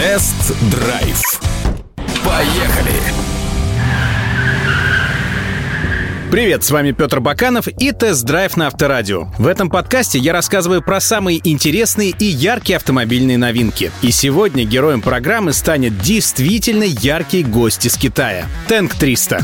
Тест-драйв. Поехали! Привет, с вами Петр Баканов и тест-драйв на Авторадио. В этом подкасте я рассказываю про самые интересные и яркие автомобильные новинки. И сегодня героем программы станет действительно яркий гость из Китая — Тэнк 300.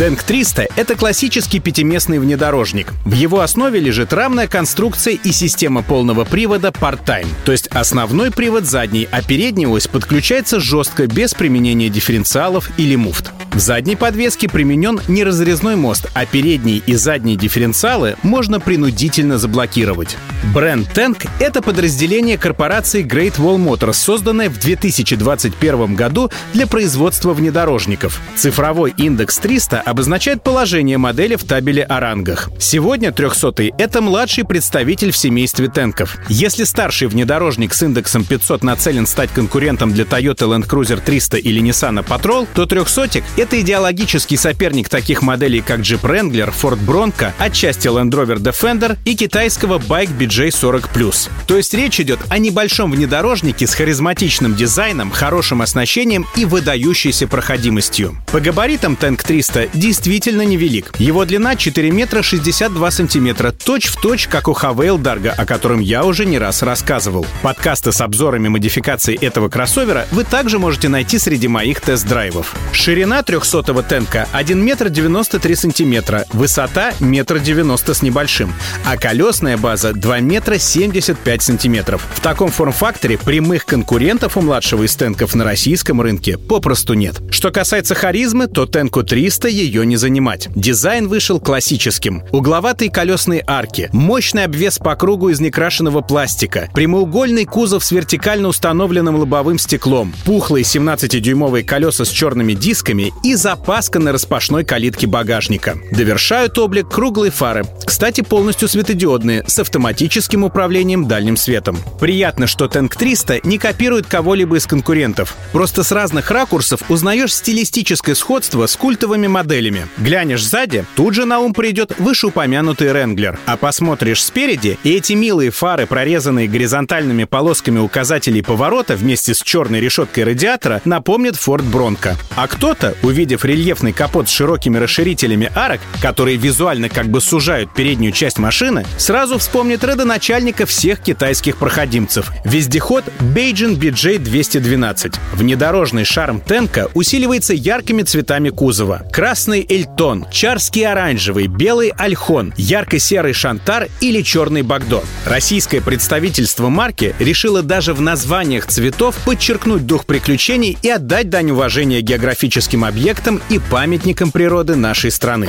Tank 300 — это классический пятиместный внедорожник. В его основе лежит рамная конструкция и система полного привода Part-Time, то есть основной привод задний, а передняя ось подключается жестко, без применения дифференциалов или муфт. В задней подвеске применен неразрезной мост, а передние и задние дифференциалы можно принудительно заблокировать. Бренд Tank — это подразделение корпорации Great Wall Motors, созданное в 2021 году для производства внедорожников. Цифровой индекс 300 обозначает положение модели в табеле о рангах. Сегодня 300 это младший представитель в семействе тенков. Если старший внедорожник с индексом 500 нацелен стать конкурентом для Toyota Land Cruiser 300 или Nissan Patrol, то 300 это идеологический соперник таких моделей, как Jeep Wrangler, Ford Bronco, отчасти Land Rover Defender и китайского Bike BJ40+. То есть речь идет о небольшом внедорожнике с харизматичным дизайном, хорошим оснащением и выдающейся проходимостью. По габаритам Tank 300 действительно невелик. Его длина 4 метра 62 сантиметра, точь в точь, как у Хавейл Дарга, о котором я уже не раз рассказывал. Подкасты с обзорами модификаций этого кроссовера вы также можете найти среди моих тест-драйвов. Ширина 300-го тенка 1 метр 93 сантиметра, высота метр 90 с небольшим, а колесная база 2 метра 75 сантиметров. В таком форм-факторе прямых конкурентов у младшего из тенков на российском рынке попросту нет. Что касается харизмы, то тенку 300 ее ее не занимать. Дизайн вышел классическим. Угловатые колесные арки, мощный обвес по кругу из некрашенного пластика, прямоугольный кузов с вертикально установленным лобовым стеклом, пухлые 17-дюймовые колеса с черными дисками и запаска на распашной калитке багажника. Довершают облик круглые фары, кстати, полностью светодиодные, с автоматическим управлением дальним светом. Приятно, что Tank 300 не копирует кого-либо из конкурентов. Просто с разных ракурсов узнаешь стилистическое сходство с культовыми моделями. Глянешь сзади, тут же на ум придет вышеупомянутый Ренглер. А посмотришь спереди, и эти милые фары, прорезанные горизонтальными полосками указателей поворота вместе с черной решеткой радиатора, напомнят Ford Bronco. А кто-то, увидев рельефный капот с широкими расширителями арок, которые визуально как бы сужают переднюю часть машины, сразу вспомнит родоначальника всех китайских проходимцев — вездеход Beijing BJ212. Внедорожный шарм Тенка усиливается яркими цветами кузова. Красный Эльтон, чарский оранжевый, белый Альхон, ярко-серый Шантар или черный Багдо. Российское представительство марки решило даже в названиях цветов подчеркнуть дух приключений и отдать дань уважения географическим объектам и памятникам природы нашей страны.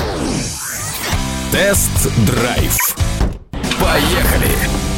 Тест-драйв. Поехали!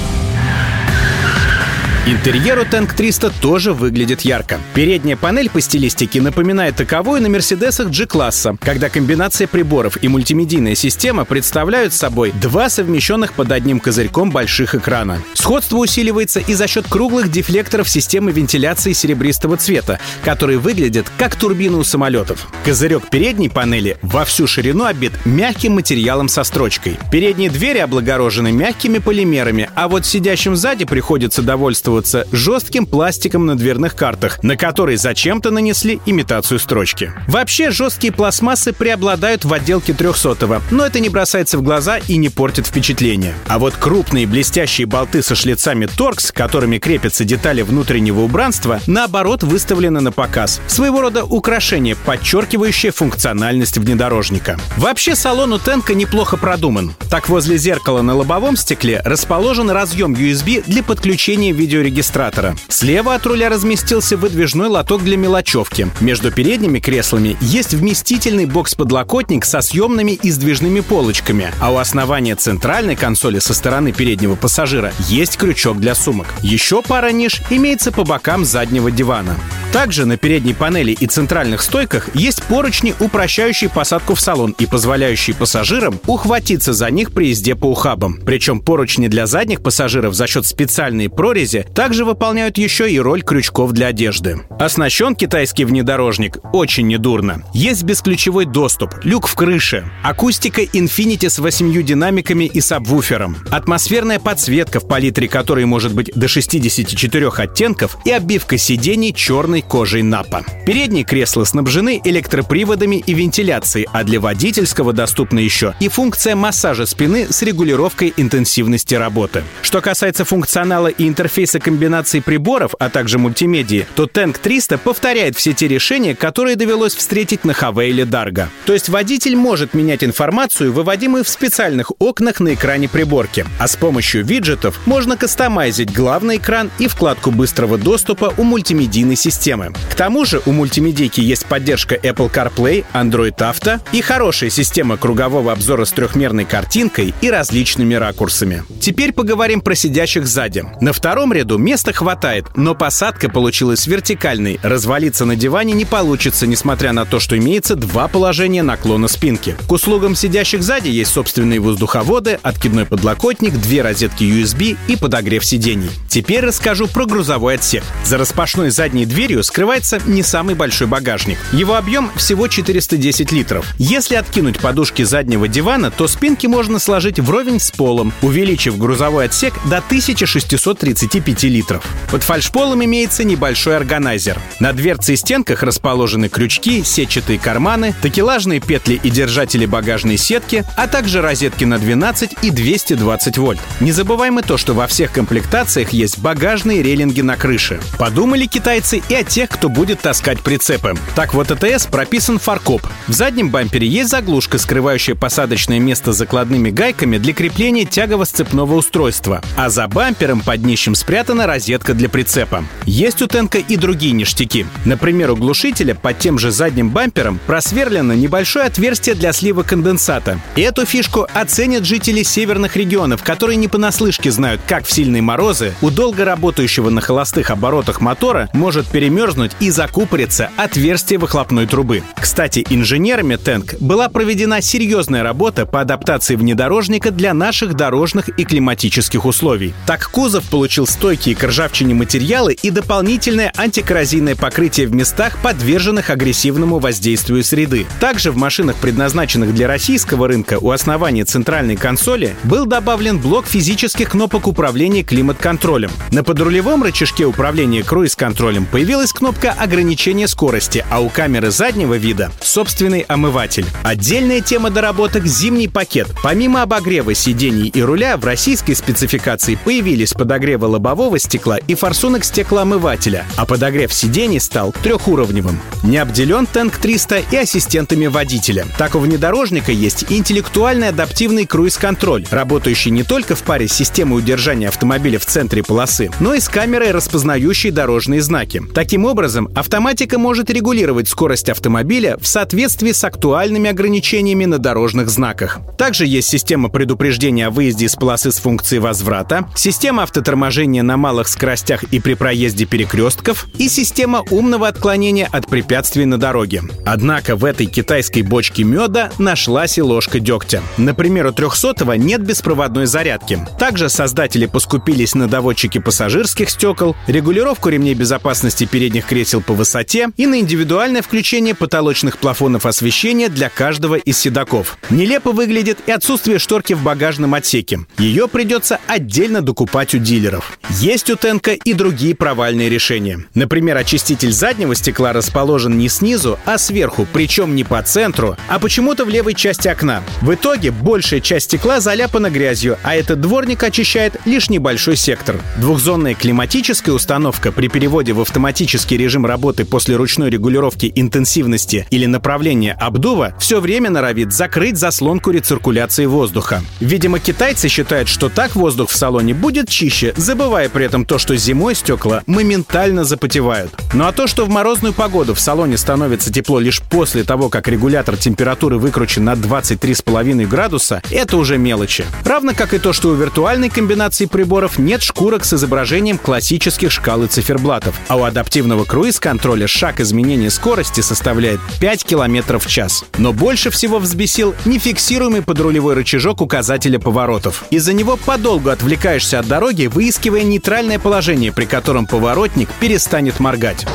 Интерьер у Tank 300 тоже выглядит ярко. Передняя панель по стилистике напоминает таковую на Мерседесах G-класса, когда комбинация приборов и мультимедийная система представляют собой два совмещенных под одним козырьком больших экрана. Сходство усиливается и за счет круглых дефлекторов системы вентиляции серебристого цвета, которые выглядят как турбины у самолетов. Козырек передней панели во всю ширину обит мягким материалом со строчкой. Передние двери облагорожены мягкими полимерами, а вот сидящим сзади приходится довольствоваться пользоваться жестким пластиком на дверных картах, на который зачем-то нанесли имитацию строчки. Вообще, жесткие пластмассы преобладают в отделке 300 но это не бросается в глаза и не портит впечатление. А вот крупные блестящие болты со шлицами торкс, которыми крепятся детали внутреннего убранства, наоборот выставлены на показ. Своего рода украшение, подчеркивающее функциональность внедорожника. Вообще салон у Тенка неплохо продуман. Так возле зеркала на лобовом стекле расположен разъем USB для подключения видео регистратора. Слева от руля разместился выдвижной лоток для мелочевки. Между передними креслами есть вместительный бокс-подлокотник со съемными и сдвижными полочками, а у основания центральной консоли со стороны переднего пассажира есть крючок для сумок. Еще пара ниш имеется по бокам заднего дивана. Также на передней панели и центральных стойках есть поручни, упрощающие посадку в салон и позволяющие пассажирам ухватиться за них при езде по ухабам. Причем поручни для задних пассажиров за счет специальной прорези также выполняют еще и роль крючков для одежды. Оснащен китайский внедорожник очень недурно. Есть бесключевой доступ, люк в крыше, акустика Infinity с восемью динамиками и сабвуфером, атмосферная подсветка в палитре которой может быть до 64 оттенков и обивка сидений черной кожей напа. Передние кресла снабжены электроприводами и вентиляцией, а для водительского доступна еще и функция массажа спины с регулировкой интенсивности работы. Что касается функционала и интерфейса комбинации приборов, а также мультимедии, то Tank 300 повторяет все те решения, которые довелось встретить на Хавейле Дарго. То есть водитель может менять информацию, выводимую в специальных окнах на экране приборки, а с помощью виджетов можно кастомайзить главный экран и вкладку быстрого доступа у мультимедийной системы. К тому же у мультимедийки есть поддержка Apple CarPlay, Android Auto и хорошая система кругового обзора с трехмерной картинкой и различными ракурсами. Теперь поговорим про сидящих сзади. На втором ряду места хватает, но посадка получилась вертикальной. Развалиться на диване не получится, несмотря на то, что имеется два положения наклона спинки. К услугам сидящих сзади есть собственные воздуховоды, откидной подлокотник, две розетки USB и подогрев сидений. Теперь расскажу про грузовой отсек. За распашной задней дверью скрывается не самый большой багажник. Его объем всего 410 литров. Если откинуть подушки заднего дивана, то спинки можно сложить вровень с полом, увеличив грузовой отсек до 1635 литров. Под фальшполом имеется небольшой органайзер. На дверце и стенках расположены крючки, сетчатые карманы, такелажные петли и держатели багажной сетки, а также розетки на 12 и 220 вольт. Не забываем и то, что во всех комплектациях есть багажные рейлинги на крыше. Подумали китайцы и о тех, кто будет таскать прицепы. Так вот АТС прописан фаркоп. В заднем бампере есть заглушка, скрывающая посадочное место закладными гайками для крепления тягово-сцепного устройства, а за бампером под днищем спрятана розетка для прицепа. Есть у Тенка и другие ништяки. Например, у глушителя под тем же задним бампером просверлено небольшое отверстие для слива конденсата. Эту фишку оценят жители северных регионов, которые не понаслышке знают, как в сильные морозы у долго работающего на холостых оборотах мотора может перемерзнуть и закупориться отверстие выхлопной трубы. Кстати, инженерами Тенк была проведена серьезная работа по адаптации внедорожника для наших дорожных и климатических условий. Так кузов получил стойкие к ржавчине материалы и дополнительное антикоррозийное покрытие в местах, подверженных агрессивному воздействию среды. Также в машинах, предназначенных для российского рынка, у основания центральной консоли был добавлен блок физических кнопок управления климат-контролем. На подрулевом рычажке управления круиз-контролем появилась кнопка ограничения скорости, а у камеры заднего вида — собственный омыватель. Отдельная тема доработок — зимний пакет. Помимо обогрева сидений и руля, в российской спецификации появились подогревы лобового стекла и форсунок стеклоомывателя, а подогрев сидений стал трехуровневым. Не обделен Tank 300 и ассистентами водителя. Так у внедорожника есть интеллектуальный адаптивный круиз-контроль, работающий не только в паре с системой удержания автомобиля в центре полосы, но и с камерой, распознающей дорожные знаки. Таким образом, автоматика может регулировать скорость автомобиля в соответствии с актуальными ограничениями на дорожных знаках. Также есть система предупреждения о выезде из полосы с функцией возврата, система автоторможения на малых скоростях и при проезде перекрестков и система умного отклонения от препятствий на дороге. Однако в этой китайской бочке меда нашлась и ложка дегтя. Например, у 300 нет беспроводной зарядки. Также создатели поскупились на доводчики пассажирских стекол, регулировку ремней безопасности передних кресел по высоте и на индивидуальное включение потолочных плафонов освещения для каждого из седаков. Нелепо выглядит и отсутствие шторки в багажном отсеке. Ее придется отдельно докупать у дилеров. Есть у Тенка и другие провальные решения. Например, очиститель заднего стекла расположен не снизу, а сверху, причем не по центру, а почему-то в левой части окна. В итоге большая часть стекла заляпана грязью, а этот дворник очищает лишь небольшой сектор. Двухзонная климатическая установка при переводе в автоматический режим работы после ручной регулировки интенсивности или направления обдува все время норовит закрыть заслонку рециркуляции воздуха. Видимо, китайцы считают, что так воздух в салоне будет чище, забывая при этом то, что зимой стекла моментально запотевают. Ну а то, что в морозную погоду в салоне становится тепло лишь после того, как регулятор температуры выкручен на 23,5 градуса, это уже мелочи. Равно как и то, что у виртуальной комбинации приборов нет шкурок с изображением классических шкал и циферблатов, а у адаптивного круиз-контроля шаг изменения скорости составляет 5 км в час. Но больше всего взбесил нефиксируемый подрулевой рычажок указателя поворотов. Из-за него подолгу отвлекаешься от дороги, выискивая нейтральное положение, при котором поворотник перестанет моргать.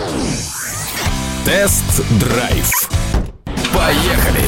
Тест-драйв. Поехали!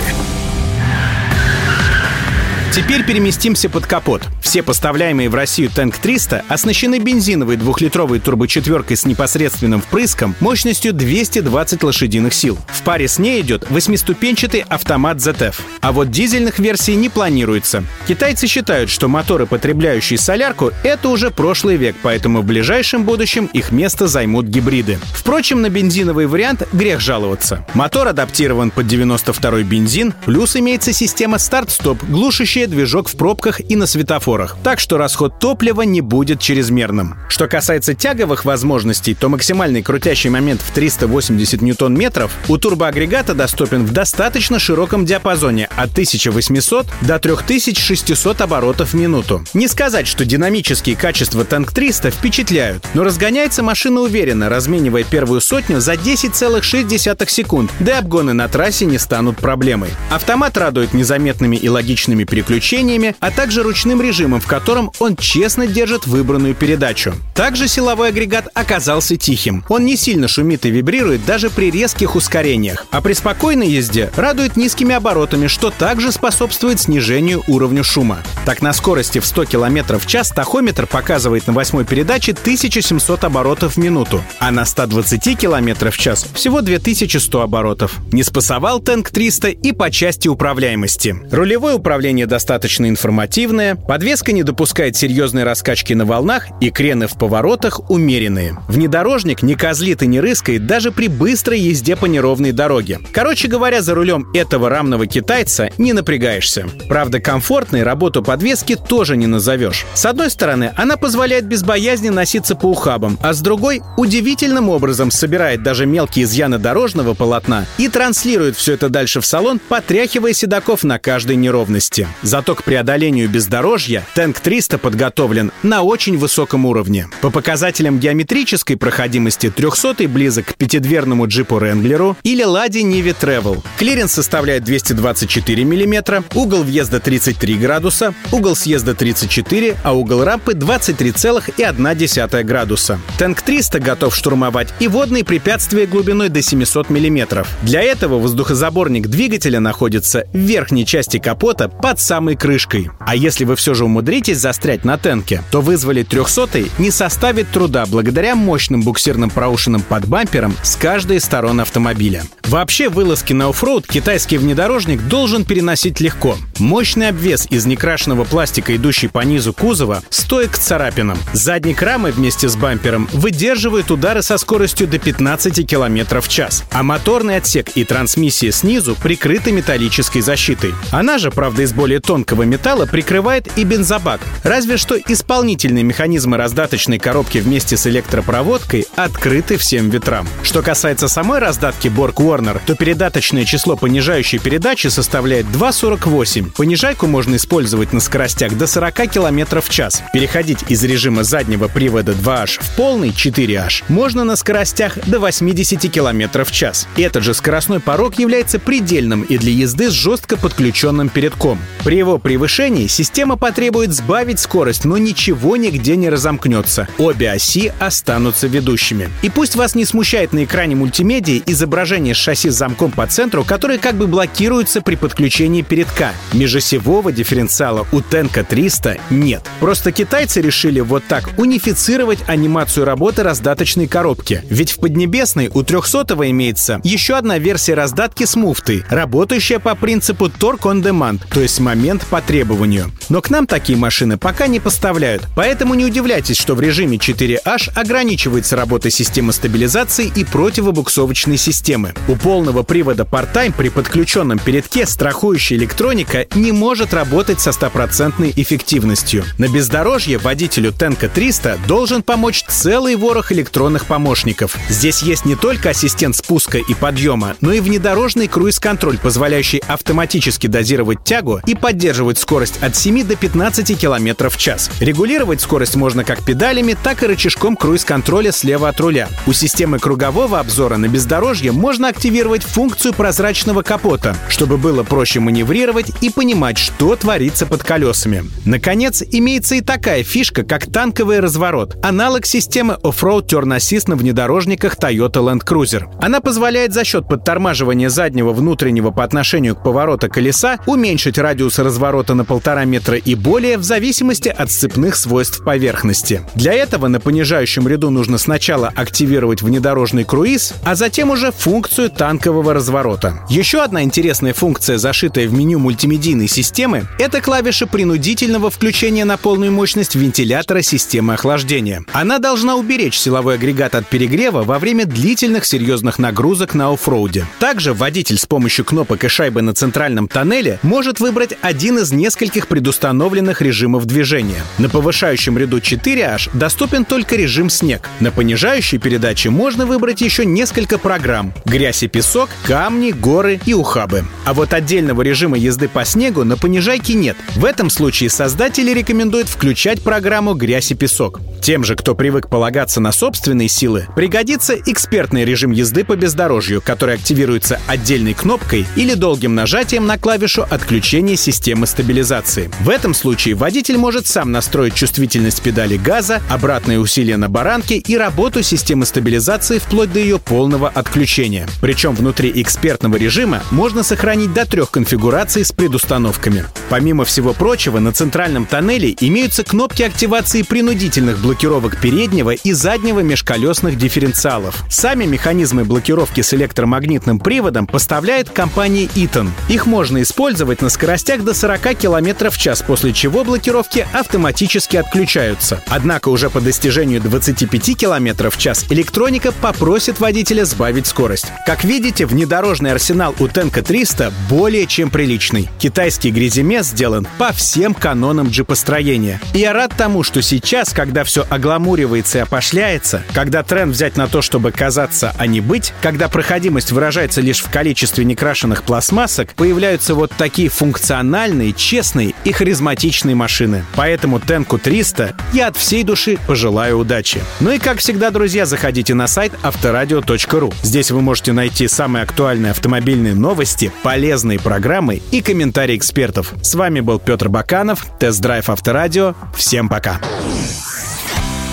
Теперь переместимся под капот. Все поставляемые в Россию Танк 300 оснащены бензиновой двухлитровой турбочетверкой с непосредственным впрыском мощностью 220 лошадиных сил. В паре с ней идет восьмиступенчатый автомат ZF. А вот дизельных версий не планируется. Китайцы считают, что моторы, потребляющие солярку, это уже прошлый век, поэтому в ближайшем будущем их место займут гибриды. Впрочем, на бензиновый вариант грех жаловаться. Мотор адаптирован под 92-й бензин, плюс имеется система старт-стоп, глушащая движок в пробках и на светофорах, так что расход топлива не будет чрезмерным. Что касается тяговых возможностей, то максимальный крутящий момент в 380 ньютон-метров у турбоагрегата доступен в достаточно широком диапазоне от 1800 до 3600 оборотов в минуту. Не сказать, что динамические качества Танк 300 впечатляют, но разгоняется машина уверенно, разменивая первую сотню за 10,6 секунд, да и обгоны на трассе не станут проблемой. Автомат радует незаметными и логичными переключениями, а также ручным режимом, в котором он честно держит выбранную передачу. Также силовой агрегат оказался тихим. Он не сильно шумит и вибрирует даже при резких ускорениях, а при спокойной езде радует низкими оборотами, что также способствует снижению уровня шума. Так, на скорости в 100 км в час тахометр показывает на восьмой передаче 1700 оборотов в минуту, а на 120 км в час всего 2100 оборотов. Не спасовал Тэнк 300 и по части управляемости. Рулевое управление достаточно информативная, подвеска не допускает серьезной раскачки на волнах и крены в поворотах умеренные. Внедорожник не козлит и не рыскает даже при быстрой езде по неровной дороге. Короче говоря, за рулем этого рамного китайца не напрягаешься. Правда, комфортной работу подвески тоже не назовешь. С одной стороны, она позволяет без боязни носиться по ухабам, а с другой удивительным образом собирает даже мелкие изъяны дорожного полотна и транслирует все это дальше в салон, потряхивая седаков на каждой неровности. Зато к преодолению бездорожья Тэнк 300 подготовлен на очень высоком уровне. По показателям геометрической проходимости 300 близок к пятидверному джипу Ренглеру или Ладе Ниве Travel. Клиренс составляет 224 мм, угол въезда 33 градуса, угол съезда 34, а угол рампы 23,1 градуса. Тэнк 300 готов штурмовать и водные препятствия глубиной до 700 мм. Для этого воздухозаборник двигателя находится в верхней части капота под самой крышкой. А если вы все же умудритесь застрять на тенке, то вызвали 300 не составит труда благодаря мощным буксирным проушинам под бампером с каждой из сторон автомобиля. Вообще, вылазки на оффроуд китайский внедорожник должен переносить легко. Мощный обвес из некрашенного пластика, идущий по низу кузова, стоит к царапинам. Задник рамы вместе с бампером выдерживает удары со скоростью до 15 км в час, а моторный отсек и трансмиссия снизу прикрыты металлической защитой. Она же, правда, из более тонкого металла прикрывает и бензобак. Разве что исполнительные механизмы раздаточной коробки вместе с электропроводкой открыты всем ветрам. Что касается самой раздатки Borg Warner, то передаточное число понижающей передачи составляет 2,48. Понижайку можно использовать на скоростях до 40 км в час. Переходить из режима заднего привода 2H в полный 4H можно на скоростях до 80 км в час. Этот же скоростной порог является предельным и для езды с жестко подключенным передком. При его превышении система потребует сбавить скорость, но ничего нигде не разомкнется. Обе оси останутся ведущими. И пусть вас не смущает на экране мультимедиа изображение шасси с замком по центру, которое как бы блокируется при подключении передка. Межосевого дифференциала у Тенка 300 нет. Просто китайцы решили вот так унифицировать анимацию работы раздаточной коробки. Ведь в Поднебесной у 300 имеется еще одна версия раздатки с муфтой, работающая по принципу Torque on Demand, то есть момент по требованию. Но к нам такие машины пока не поставляют, поэтому не удивляйтесь, что в режиме 4H ограничивается работа системы стабилизации и противобуксовочной системы. У полного привода Part-Time при подключенном передке страхующая электроника не может работать со стопроцентной эффективностью. На бездорожье водителю Тенка 300 должен помочь целый ворох электронных помощников. Здесь есть не только ассистент спуска и подъема, но и внедорожный круиз-контроль, позволяющий автоматически дозировать тягу и поддерживать скорость от 7 до 15 км в час. Регулировать скорость можно как педалями, так и рычажком круиз-контроля слева от руля. У системы кругового обзора на бездорожье можно активировать функцию прозрачного капота, чтобы было проще маневрировать и понимать, что творится под колесами. Наконец, имеется и такая фишка, как танковый разворот, аналог системы Off-Road Turn Assist на внедорожниках Toyota Land Cruiser. Она позволяет за счет подтормаживания заднего внутреннего по отношению к повороту колеса уменьшить радиус разворота на полтора метра и более в зависимости от сцепных свойств поверхности. Для этого на понижающем ряду нужно сначала активировать внедорожный круиз, а затем уже функцию танкового разворота. Еще одна интересная функция, зашитая в меню мультимедийной системы, это клавиша принудительного включения на полную мощность вентилятора системы охлаждения. Она должна уберечь силовой агрегат от перегрева во время длительных серьезных нагрузок на оффроуде. Также водитель с помощью кнопок и шайбы на центральном тоннеле может выбрать один из нескольких предустановленных режимов движения. На повышающем ряду 4H доступен только режим «Снег». На понижающей передаче можно выбрать еще несколько программ — грязь и песок, камни, горы и ухабы. А вот отдельного режима езды по снегу на понижайке нет. В этом случае создатели рекомендуют включать программу «Грязь и песок». Тем же, кто привык полагаться на собственные силы, пригодится экспертный режим езды по бездорожью, который активируется отдельной кнопкой или долгим нажатием на клавишу отключения системы стабилизации. В этом случае водитель может сам настроить чувствительность педали газа, обратное усилие на баранке и работу системы стабилизации вплоть до ее полного отключения. Причем внутри экспертного режима можно сохранить до трех конфигураций с предустановками. Помимо всего прочего, на центральном тоннеле имеются кнопки активации принудительных блокировок переднего и заднего межколесных дифференциалов. Сами механизмы блокировки с электромагнитным приводом поставляет компания Eaton. Их можно использовать на скоростях до 40 км в час, после чего блокировки автоматически отключаются. Однако уже по достижению 25 км в час электроника попросит водителя сбавить скорость. Как видите, внедорожный арсенал у Тенка 300 более чем приличный. Китайский гряземес сделан по всем канонам джипостроения. И я рад тому, что сейчас, когда все огламуривается и опошляется, когда тренд взять на то, чтобы казаться, а не быть, когда проходимость выражается лишь в количестве некрашенных пластмассок, появляются вот такие функциональные, честные и харизматичные машины. Поэтому Tank 300 я от всей души пожелаю удачи. Ну и как всегда, друзья, заходите на сайт авторадио.ру. Здесь вы можете найти самые актуальные автомобильные новости, полезные программы и комментарии экспертов. С вами был Петр Баканов, Тест-драйв Авторадио. Всем пока.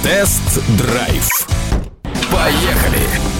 Тест-драйв. Поехали!